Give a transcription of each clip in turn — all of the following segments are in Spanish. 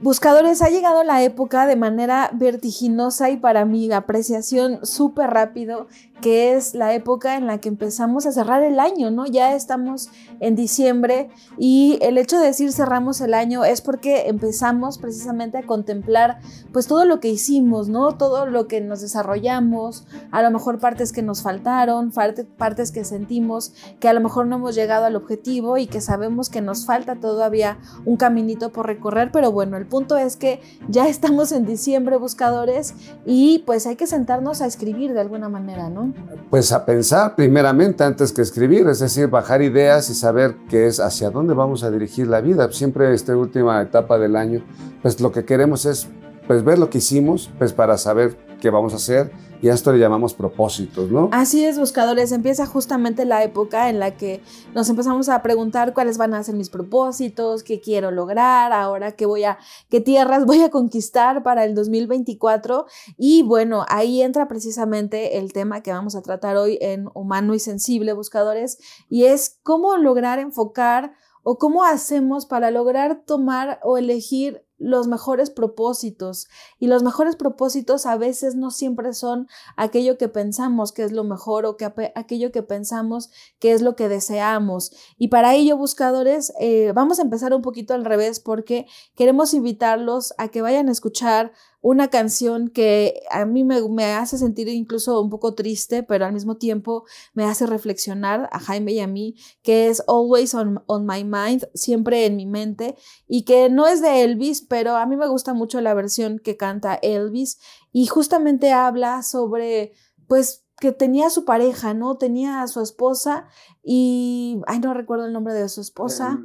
Buscadores, ha llegado la época de manera vertiginosa y para mi apreciación súper rápido, que es la época en la que empezamos a cerrar el año, ¿no? Ya estamos en diciembre y el hecho de decir cerramos el año es porque empezamos precisamente a contemplar pues todo lo que hicimos, ¿no? Todo lo que nos desarrollamos, a lo mejor partes que nos faltaron, partes que sentimos que a lo mejor no hemos llegado al objetivo y que sabemos que nos falta todavía un caminito por recorrer, pero bueno, el punto es que ya estamos en diciembre, buscadores, y pues hay que sentarnos a escribir de alguna manera, ¿no? Pues a pensar primeramente antes que escribir, es decir, bajar ideas y saber qué es hacia dónde vamos a dirigir la vida. Siempre esta última etapa del año, pues lo que queremos es pues ver lo que hicimos, pues para saber qué vamos a hacer y a esto le llamamos propósitos, ¿no? Así es, buscadores. Empieza justamente la época en la que nos empezamos a preguntar cuáles van a ser mis propósitos, qué quiero lograr, ahora qué voy a, qué tierras voy a conquistar para el 2024. Y bueno, ahí entra precisamente el tema que vamos a tratar hoy en Humano y Sensible, buscadores, y es cómo lograr enfocar o cómo hacemos para lograr tomar o elegir los mejores propósitos. Y los mejores propósitos a veces no siempre son aquello que pensamos que es lo mejor o que aquello que pensamos que es lo que deseamos. Y para ello, buscadores, eh, vamos a empezar un poquito al revés porque queremos invitarlos a que vayan a escuchar una canción que a mí me, hace sentir incluso un poco triste, pero al mismo tiempo me hace reflexionar a Jaime y a mí, que es Always on, on, My Mind, siempre en mi mente, y que no es de Elvis, pero a mí me gusta mucho la versión que canta Elvis, y justamente habla sobre, pues, que tenía su pareja, ¿no? Tenía a su esposa y, ay, no recuerdo el nombre de su esposa.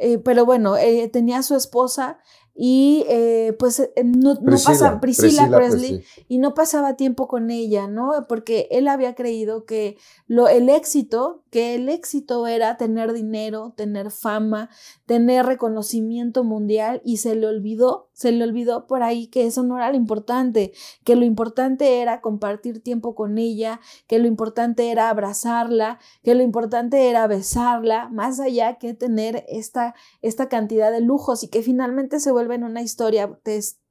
Eh, pero bueno, eh, tenía a su esposa y eh, pues eh, no, pasaba, Priscila, Presley, y no pasaba tiempo con ella, ¿no? Porque él había creído que lo, el éxito, que el éxito era tener dinero, tener fama, tener reconocimiento mundial y se le olvidó, se le olvidó por ahí que eso no era lo importante, que lo importante era compartir tiempo con ella, que lo importante era abrazarla, que lo importante era besarla, más allá que tener esta, esta cantidad de lujos y que finalmente se vuelve en una historia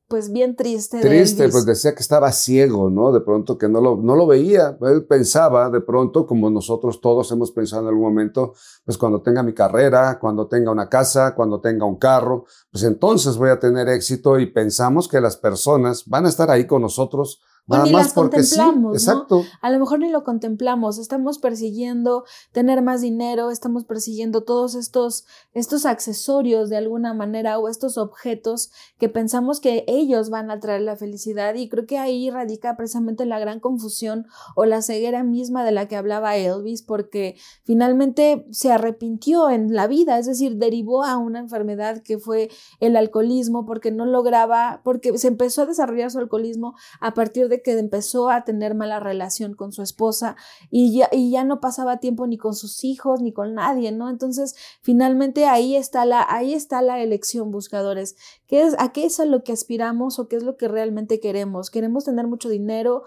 pues bien triste. Triste, pues decía que estaba ciego, ¿no? De pronto que no lo, no lo veía. Él pensaba de pronto, como nosotros todos hemos pensado en algún momento, pues cuando tenga mi carrera, cuando tenga una casa, cuando tenga un carro, pues entonces voy a tener éxito y pensamos que las personas van a estar ahí con nosotros o ni las contemplamos, exacto. A lo mejor ni lo contemplamos, estamos persiguiendo tener más dinero, estamos persiguiendo todos estos, estos accesorios de alguna manera o estos objetos que pensamos que ellos van a traer la felicidad y creo que ahí radica precisamente la gran confusión o la ceguera misma de la que hablaba Elvis porque finalmente se arrepintió en la vida, es decir, derivó a una enfermedad que fue el alcoholismo porque no lograba, porque se empezó a desarrollar su alcoholismo a partir de que empezó a tener mala relación con su esposa y ya, y ya no pasaba tiempo ni con sus hijos ni con nadie, ¿no? Entonces, finalmente ahí está la, ahí está la elección, buscadores. ¿Qué es, ¿A qué es lo que aspiramos o qué es lo que realmente queremos? ¿Queremos tener mucho dinero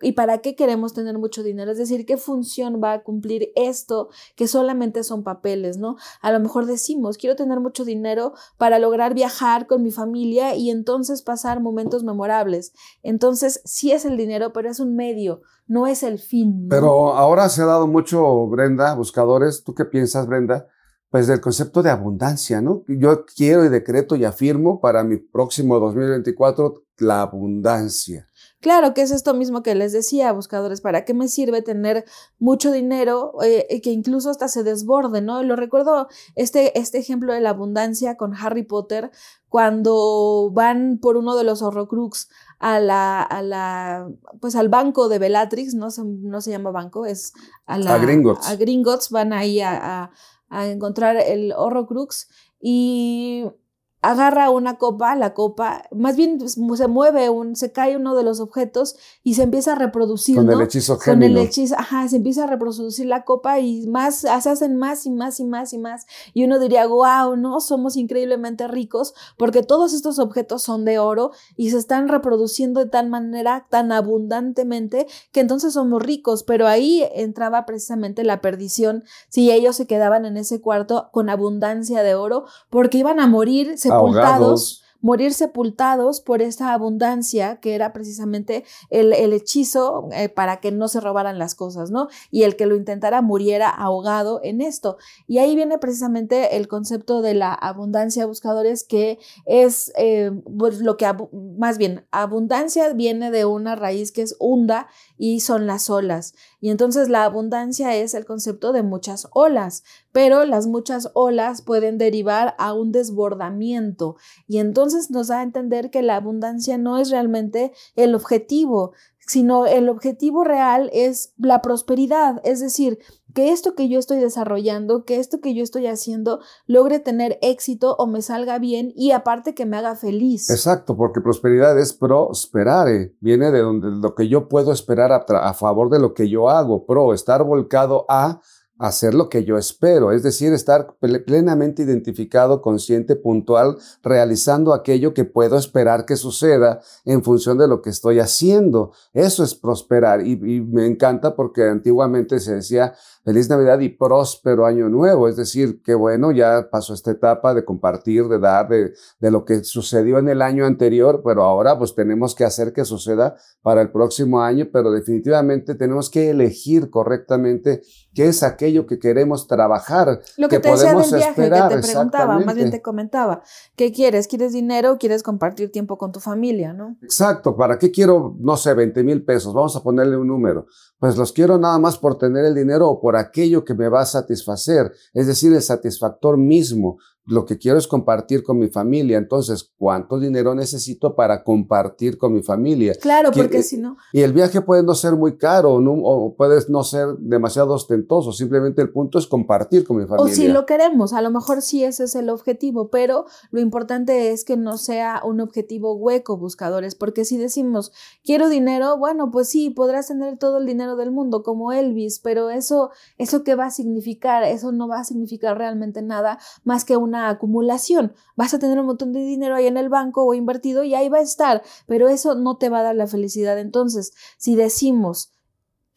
y para qué queremos tener mucho dinero? Es decir, ¿qué función va a cumplir esto que solamente son papeles, ¿no? A lo mejor decimos, quiero tener mucho dinero para lograr viajar con mi familia y entonces pasar momentos memorables. Entonces, si es el dinero, pero es un medio, no es el fin. Pero ahora se ha dado mucho, Brenda, buscadores, ¿tú qué piensas, Brenda? Pues del concepto de abundancia, ¿no? Yo quiero y decreto y afirmo para mi próximo 2024 la abundancia. Claro que es esto mismo que les decía, buscadores, ¿para qué me sirve tener mucho dinero eh, que incluso hasta se desborde, ¿no? Lo recuerdo este, este ejemplo de la abundancia con Harry Potter, cuando van por uno de los horrocrux a la, a la, pues al banco de Bellatrix, no se, no se llama banco, es a la... A Gringotts. A Gringotts van ahí a, a, a encontrar el horrocrux y agarra una copa, la copa, más bien pues, se mueve, un, se cae uno de los objetos y se empieza a reproducir. Con el hechizo Con el hechizo, ajá, se empieza a reproducir la copa y más, se hacen más y más y más y más. Y uno diría, wow, ¿no? Somos increíblemente ricos porque todos estos objetos son de oro y se están reproduciendo de tal manera, tan abundantemente, que entonces somos ricos. Pero ahí entraba precisamente la perdición si ellos se quedaban en ese cuarto con abundancia de oro porque iban a morir sepultados morir sepultados por esta abundancia que era precisamente el, hechizo eh, para que no se robaran las cosas, ¿no? Y el que lo intentara muriera ahogado en esto. Y ahí viene precisamente el concepto de la abundancia buscadores, que es eh, pues lo que, más bien, abundancia viene de una raíz que es hunda y son las olas. Y entonces la abundancia es el concepto de muchas olas, pero las muchas olas pueden derivar a un desbordamiento y entonces nos da a entender que la abundancia no es realmente el objetivo, sino el objetivo real es la prosperidad, es decir, que esto que yo estoy desarrollando, que esto que yo estoy haciendo logre tener éxito o me salga bien y aparte que me haga feliz. Exacto, porque prosperidad es prosperare, viene de donde lo que yo puedo esperar a, a favor de lo que yo hago, pro, estar volcado a hacer lo que yo espero, es decir, estar plenamente identificado, consciente, puntual, realizando aquello que puedo esperar que suceda en función de lo que estoy haciendo. Eso es prosperar y, me encanta porque antiguamente se decía feliz Navidad y próspero año nuevo, es decir, que bueno, ya pasó esta etapa de compartir, de dar, de, de lo que sucedió en el año anterior, pero ahora pues tenemos que hacer que suceda para el próximo año, pero definitivamente tenemos que elegir correctamente qué es aquello que queremos trabajar. Lo que, te decía del viaje que te preguntaba, más bien te comentaba, ¿qué quieres? ¿Quieres dinero o quieres compartir tiempo con tu familia, no? Exacto, ¿para qué quiero, no sé, 20 mil pesos? Vamos a ponerle un número. Pues los quiero nada más por tener el dinero o por aquello que me va a satisfacer, es decir, el satisfactor mismo lo que quiero es compartir con mi familia. Entonces, ¿cuánto dinero necesito para compartir con mi familia? Claro, porque si no. Y el viaje puede no ser muy caro o puede no ser demasiado ostentoso. Simplemente el punto es compartir con mi familia. O si lo queremos, a lo mejor sí ese es el objetivo, pero lo importante es que no sea un objetivo hueco, buscadores, porque si decimos, quiero dinero, bueno, pues sí, podrás tener todo el dinero del mundo como Elvis, pero eso, eso qué va a significar? Eso no va a significar realmente nada más que una acumulación. Vas a tener un montón de dinero ahí en el banco o invertido y ahí va a estar, pero eso no te va a dar la felicidad. Entonces, si decimos,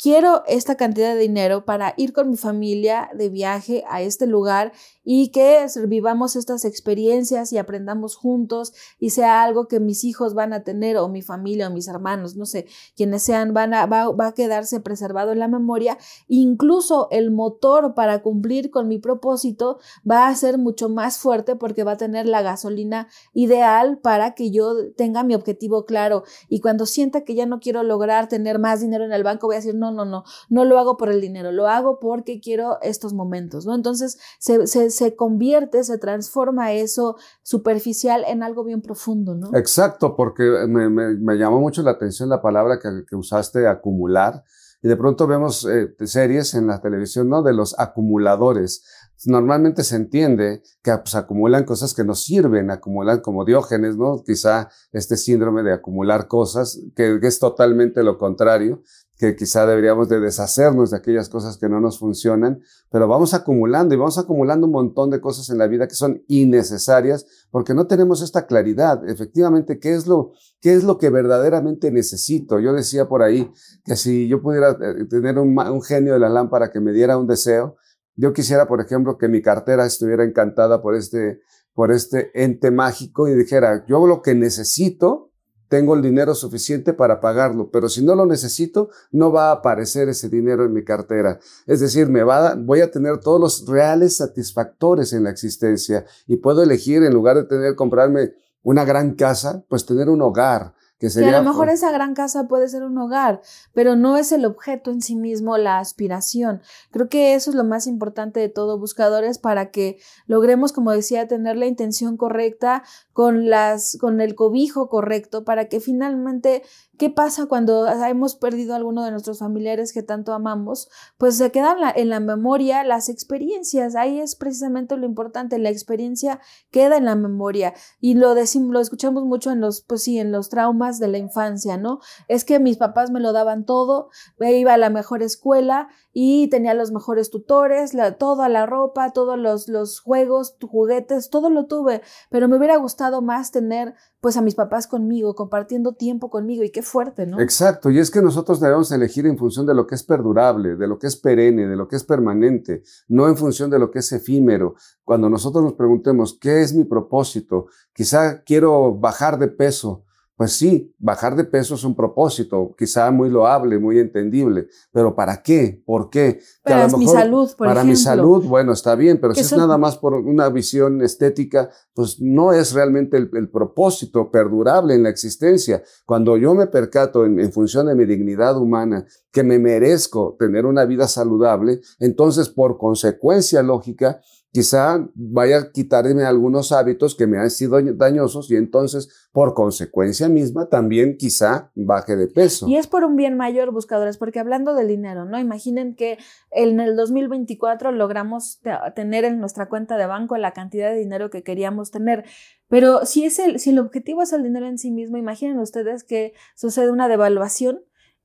quiero esta cantidad de dinero para ir con mi familia de viaje a este lugar y que vivamos estas experiencias y aprendamos juntos y sea algo que mis hijos van a tener o mi familia o mis hermanos, no sé, quienes sean, van a, va, va a quedarse preservado en la memoria. Incluso el motor para cumplir con mi propósito va a ser mucho más fuerte porque va a tener la gasolina ideal para que yo tenga mi objetivo claro y cuando sienta que ya no quiero lograr tener más dinero en el banco voy a decir no, no, no, no lo hago por el dinero, lo hago porque quiero estos momentos, ¿no? Entonces se, se se convierte, se transforma eso superficial en algo bien profundo, ¿no? Exacto, porque me, me, llamó mucho la atención la palabra que, que usaste, acumular. Y de pronto vemos eh, series en la televisión, ¿no? De los acumuladores. Normalmente se entiende que pues, acumulan cosas que no sirven, acumulan como diógenes, ¿no? Quizá este síndrome de acumular cosas, que, que es totalmente lo contrario que quizá deberíamos de deshacernos de aquellas cosas que no nos funcionan, pero vamos acumulando y vamos acumulando un montón de cosas en la vida que son innecesarias porque no tenemos esta claridad, efectivamente, qué es lo, qué es lo que verdaderamente necesito. Yo decía por ahí que si yo pudiera eh, tener un, un genio de la lámpara que me diera un deseo, yo quisiera, por ejemplo, que mi cartera estuviera encantada por este, por este ente mágico y dijera, yo lo que necesito tengo el dinero suficiente para pagarlo, pero si no lo necesito, no va a aparecer ese dinero en mi cartera. Es decir, me va voy a tener todos los reales satisfactores en la existencia y puedo elegir en lugar de tener comprarme una gran casa, pues tener un hogar, que, a lo mejor esa gran casa puede ser un hogar, pero no es el objeto en sí mismo la aspiración. Creo que eso es lo más importante de todo, buscadores, para que logremos, como decía, tener la intención correcta, con, las, con el cobijo correcto, para que finalmente ¿Qué pasa cuando hemos perdido a alguno de nuestros familiares que tanto amamos? Pues se quedan en la, memoria las experiencias. Ahí es precisamente lo importante. La experiencia queda en la memoria. Y lo decimos, lo escuchamos mucho en los, pues sí, en los traumas de la infancia, ¿no? Es que mis papás me lo daban todo, iba a la mejor escuela y tenía los mejores tutores, la, toda la ropa, todos los, los juegos, juguetes, todo lo tuve, pero me hubiera gustado más tener pues a mis papás conmigo, compartiendo tiempo conmigo y qué fuerte, ¿no? Exacto, y es que nosotros debemos elegir en función de lo que es perdurable, de lo que es perenne, de lo que es permanente, no en función de lo que es efímero. Cuando nosotros nos preguntemos, ¿qué es mi propósito? Quizá quiero bajar de peso, pues sí, bajar de peso es un propósito, quizá muy loable, muy entendible, pero ¿para qué? ¿Por qué? para mi salud, por Para mi salud, bueno, está bien, pero si es nada más por una visión estética, pues no es realmente el, propósito perdurable en la existencia. Cuando yo me percato en función de mi dignidad humana que me merezco tener una vida saludable, entonces por consecuencia lógica, quizá vaya a quitarme algunos hábitos que me han sido dañosos y entonces, por consecuencia misma, también quizá baje de peso. Y es por un bien mayor, buscadores, porque hablando del dinero, ¿no? Imaginen que en el 2024 logramos tener en nuestra cuenta de banco la cantidad de dinero que queríamos tener. Pero si, es el, si el objetivo es el dinero en sí mismo, imaginen ustedes que sucede una devaluación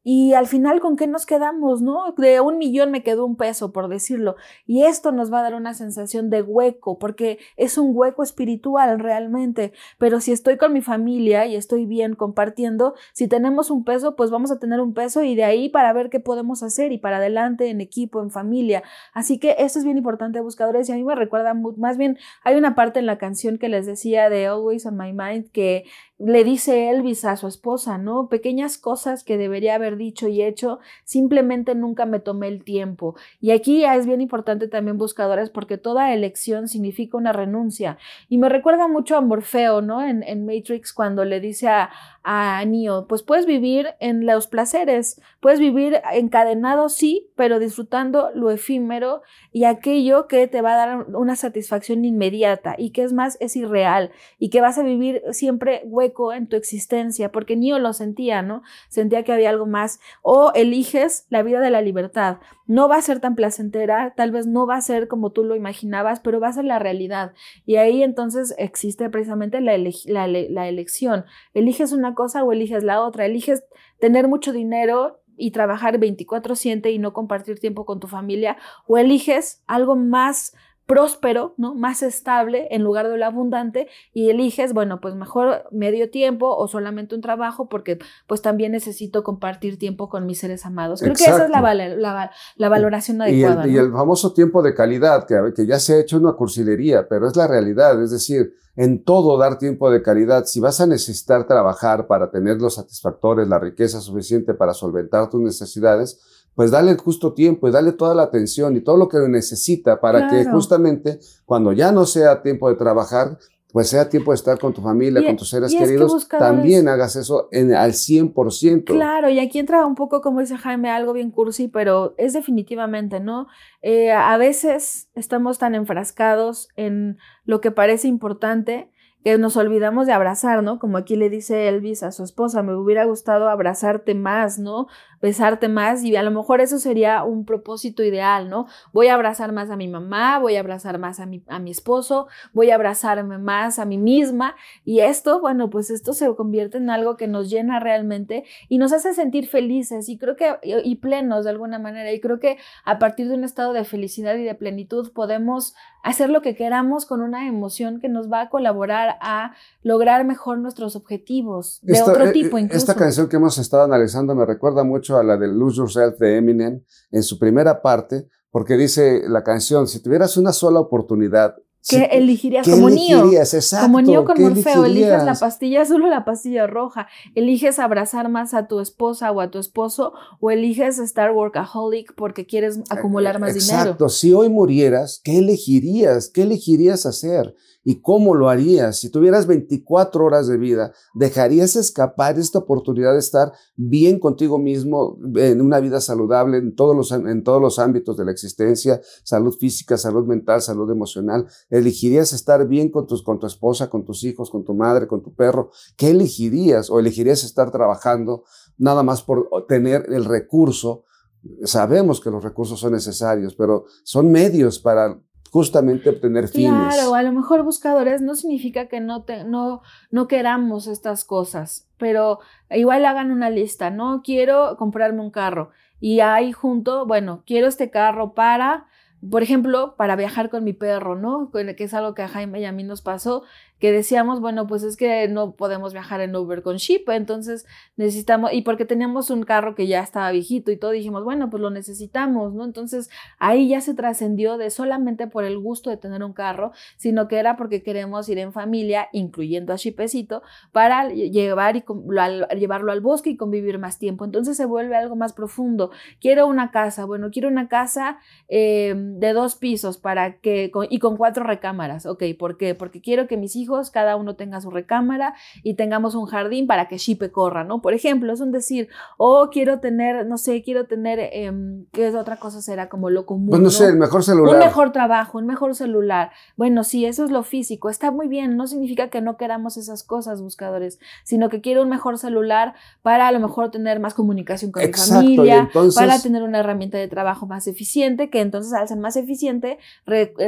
y al final, ¿con qué nos quedamos, no? De un millón me quedó un peso, por decirlo. Y esto nos va a dar una sensación de hueco, porque es un hueco espiritual realmente. Pero si estoy con mi familia y estoy bien compartiendo, si tenemos un peso, pues vamos a tener un peso y de ahí para ver qué podemos hacer y para adelante en equipo, en familia. Así que esto es bien importante, buscadores. Y a mí me recuerda, más bien, hay una parte en la canción que les decía de Always on My Mind que le dice Elvis a su esposa, ¿no? Pequeñas cosas que debería haber dicho y hecho, simplemente nunca me tomé el tiempo. Y aquí es bien importante también buscadores porque toda elección significa una renuncia. Y me recuerda mucho a Morfeo, ¿no? En, Matrix cuando le dice a, a Neo, pues puedes vivir en los placeres, puedes vivir encadenado, sí, pero disfrutando lo efímero y aquello que te va a dar una satisfacción inmediata y que es más, es irreal y que vas a vivir siempre en tu existencia, porque Neo lo sentía, ¿no? Sentía que había algo más. O eliges la vida de la libertad. No va a ser tan placentera, tal vez no va a ser como tú lo imaginabas, pero va a ser la realidad. Y ahí entonces existe precisamente la, la elección. Eliges una cosa o eliges la otra. Eliges tener mucho dinero y trabajar 24/7 y no compartir tiempo con tu familia, o eliges algo más próspero, ¿no? Más estable en lugar de lo abundante y eliges, bueno, pues mejor medio tiempo o solamente un trabajo porque pues también necesito compartir tiempo con mis seres amados. Creo que esa es la, la, valoración adecuada. Y el, famoso tiempo de calidad, que, que ya se ha hecho una cursilería, pero es la realidad, es decir, en todo dar tiempo de calidad. Si vas a necesitar trabajar para tener los satisfactores, la riqueza suficiente para solventar tus necesidades, pues dale el justo tiempo y dale toda la atención y todo lo que necesita para que justamente cuando ya no sea tiempo de trabajar, pues sea tiempo de estar con tu familia, con tus seres queridos, también hagas eso en, al 100%. Claro, y aquí entra un poco, como dice Jaime, algo bien cursi, pero es definitivamente, ¿no? Eh, a veces estamos tan enfrascados en lo que parece importante que nos olvidamos de abrazar, ¿no? Como aquí le dice Elvis a su esposa, me hubiera gustado abrazarte más, ¿no? besarte más y a lo mejor eso sería un propósito ideal, ¿no? Voy a abrazar más a mi mamá, voy a abrazar más a mi, a mi esposo, voy a abrazarme más a mí misma y esto, bueno, pues esto se convierte en algo que nos llena realmente y nos hace sentir felices y creo que y plenos de alguna manera y creo que a partir de un estado de felicidad y de plenitud podemos hacer lo que queramos con una emoción que nos va a colaborar a lograr mejor nuestros objetivos de otro eh, tipo incluso. Esta canción que hemos estado analizando me recuerda mucho a la de Lose Yourself de Eminem en su primera parte, porque dice la canción, si tuvieras una sola oportunidad, ¿Qué elegirías como niño? como con Morfeo, eliges la pastilla azul o la pastilla roja. Eliges abrazar más a tu esposa o a tu esposo o eliges estar workaholic porque quieres acumular más dinero. Exacto. Si hoy murieras, ¿qué elegirías? ¿Qué elegirías hacer? ¿Y cómo lo harías? Si tuvieras 24 horas de vida, ¿dejarías escapar esta oportunidad de estar bien contigo mismo en una vida saludable en todos los, en todos los ámbitos de la existencia, salud física, salud mental, salud emocional? ¿Elegirías estar bien con, tus, con tu esposa, con tus hijos, con tu madre, con tu perro? ¿Qué elegirías? ¿O elegirías estar trabajando nada más por tener el recurso? Sabemos que los recursos son necesarios, pero son medios para justamente obtener fines. Claro, a lo mejor buscadores no significa que no, te, no, no queramos estas cosas, pero igual hagan una lista, ¿no? Quiero comprarme un carro y ahí junto, bueno, quiero este carro para por ejemplo, para viajar con mi perro, ¿no? Que es algo que a Jaime y a mí nos pasó, que decíamos, bueno, pues es que no podemos viajar en Uber con Ship, entonces necesitamos, y porque teníamos un carro que ya estaba viejito y todo, dijimos, bueno, pues lo necesitamos, ¿no? Entonces ahí ya se trascendió de solamente por el gusto de tener un carro, sino que era porque queremos ir en familia, incluyendo a Shipecito, para llevar y llevarlo al bosque y convivir más tiempo. Entonces se vuelve algo más profundo. Quiero una casa, bueno, quiero una casa eh, de dos pisos para que, y con cuatro recámaras, ok, ¿por qué? Porque quiero que mis hijos cada uno tenga su recámara y tengamos un jardín para que Shipe corra, ¿no? Por ejemplo, es un decir, oh, quiero tener, no sé, quiero tener, eh, ¿qué es otra cosa? Será como lo común. Pues no, sé, el mejor celular. Un mejor trabajo, un mejor celular. Bueno, sí, eso es lo físico, está muy bien, no significa que no queramos esas cosas, buscadores, sino que quiero un mejor celular para a lo mejor tener más comunicación con mi familia, para tener una herramienta de trabajo más eficiente, que entonces al más eficiente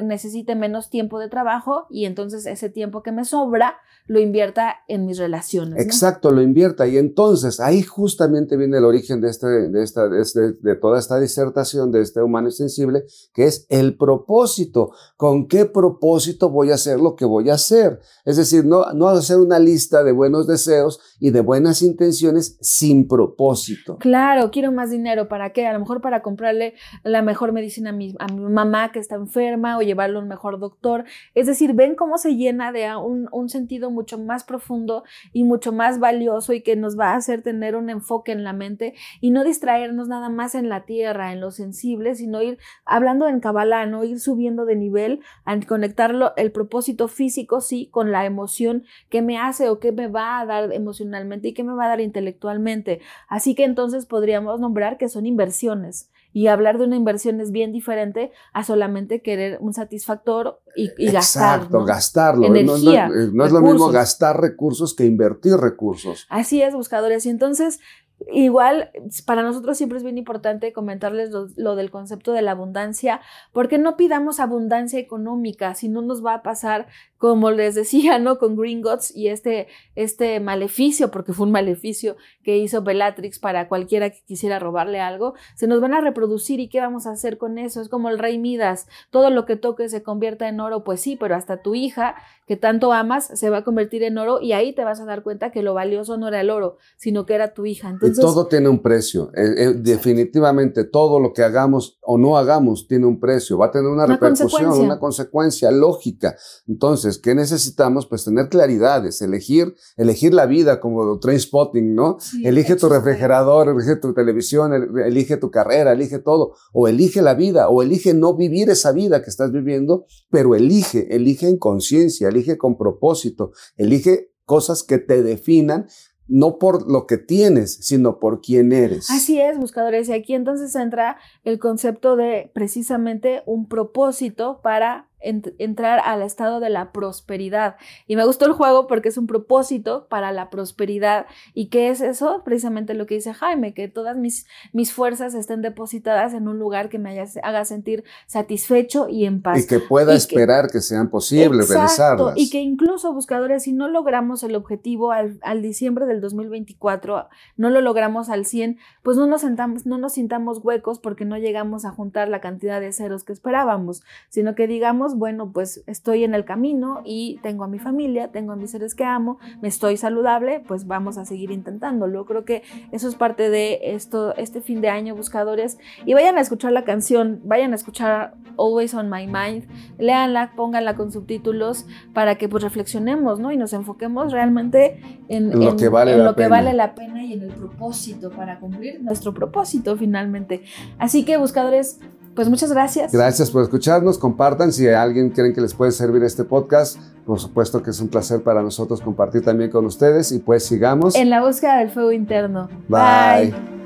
necesite menos tiempo de trabajo y entonces ese tiempo que me sobra lo invierta en mis relaciones. Exacto, lo invierta. Y entonces ahí justamente viene el origen de, este, de, esta, de, este, de toda esta disertación de este humano sensible, que es el propósito. ¿Con qué propósito voy a hacer lo que voy a hacer? Es decir, no, no hacer una lista de buenos deseos y de buenas intenciones sin propósito. Claro, quiero más dinero. ¿Para qué? A lo mejor para comprarle la mejor medicina a mi, a mi mamá que está enferma o llevarlo a un mejor doctor. Es decir, ven cómo se llena de un, un sentido mucho más profundo y mucho más valioso y que nos va a hacer tener un enfoque en la mente y no distraernos nada más en la tierra, en lo sensible, sino ir hablando en Kabbalah, no ir subiendo de nivel, a conectarlo el propósito físico, sí, con la emoción que me hace o que me va a dar emocionalmente y que me va a dar intelectualmente. Así que entonces podríamos nombrar que son inversiones. Y hablar de una inversión es bien diferente a solamente querer un satisfactor y, y gastar. Exacto, gastarlo. Energía, no, es lo mismo gastar recursos que invertir recursos. Así es, buscadores. Y entonces, Igual, para nosotros siempre es bien importante comentarles lo, del concepto de la abundancia, porque no pidamos abundancia económica, si no nos va a pasar como les decía, ¿no? Con Green Gods y este, este maleficio, porque fue un maleficio que hizo Bellatrix para cualquiera que quisiera robarle algo, se nos van a reproducir y ¿qué vamos a hacer con eso? Es como el rey Midas, todo lo que toque se convierta en oro, pues sí, pero hasta tu hija, que tanto amas, se va a convertir en oro y ahí te vas a dar cuenta que lo valioso no era el oro, sino que era tu hija. Entonces, y todo tiene un precio. Eh, eh, definitivamente todo lo que hagamos o no hagamos tiene un precio, va a tener una, una repercusión, una consecuencia lógica. Entonces, ¿qué necesitamos? Pues tener claridades, elegir, elegir la vida como train spotting, ¿no? elige tu refrigerador, elige tu televisión, elige tu carrera, elige todo, o elige la vida, o elige no vivir esa vida que estás viviendo, pero elige, elige en conciencia, elige con propósito, elige cosas que te definan no por lo que tienes, sino por quién eres. Así es, buscadores. Y aquí entonces entra el concepto de precisamente un propósito para entrar al estado de la prosperidad. Y me gustó el juego porque es un propósito para la prosperidad. ¿Y qué es eso? Precisamente lo que dice Jaime, que todas mis, mis fuerzas estén depositadas en un lugar que me haga sentir satisfecho y en paz. Y que pueda esperar que, sean posibles realizarlas. Y que incluso, buscadores, si no logramos el objetivo al, al, diciembre del 2024, no lo logramos al 100, pues no nos, sentamos, no nos sintamos huecos porque no llegamos a juntar la cantidad de ceros que esperábamos, sino que digamos, bueno, pues estoy en el camino y tengo a mi familia, tengo a mis seres que amo, me estoy saludable, pues vamos a seguir intentándolo. Creo que eso es parte de esto, este fin de año, buscadores. Y vayan a escuchar la canción, vayan a escuchar Always on My Mind, léanla, pónganla con subtítulos para que pues reflexionemos, ¿no? Y nos enfoquemos realmente en, lo, que, vale lo que vale la pena y en el propósito para cumplir nuestro propósito finalmente. Así que, buscadores, pues muchas gracias. Gracias por escucharnos. Compartan si alguien creen que les puede servir este podcast. Por supuesto que es un placer para nosotros compartir también con ustedes y pues sigamos. En la búsqueda del fuego interno. Bye.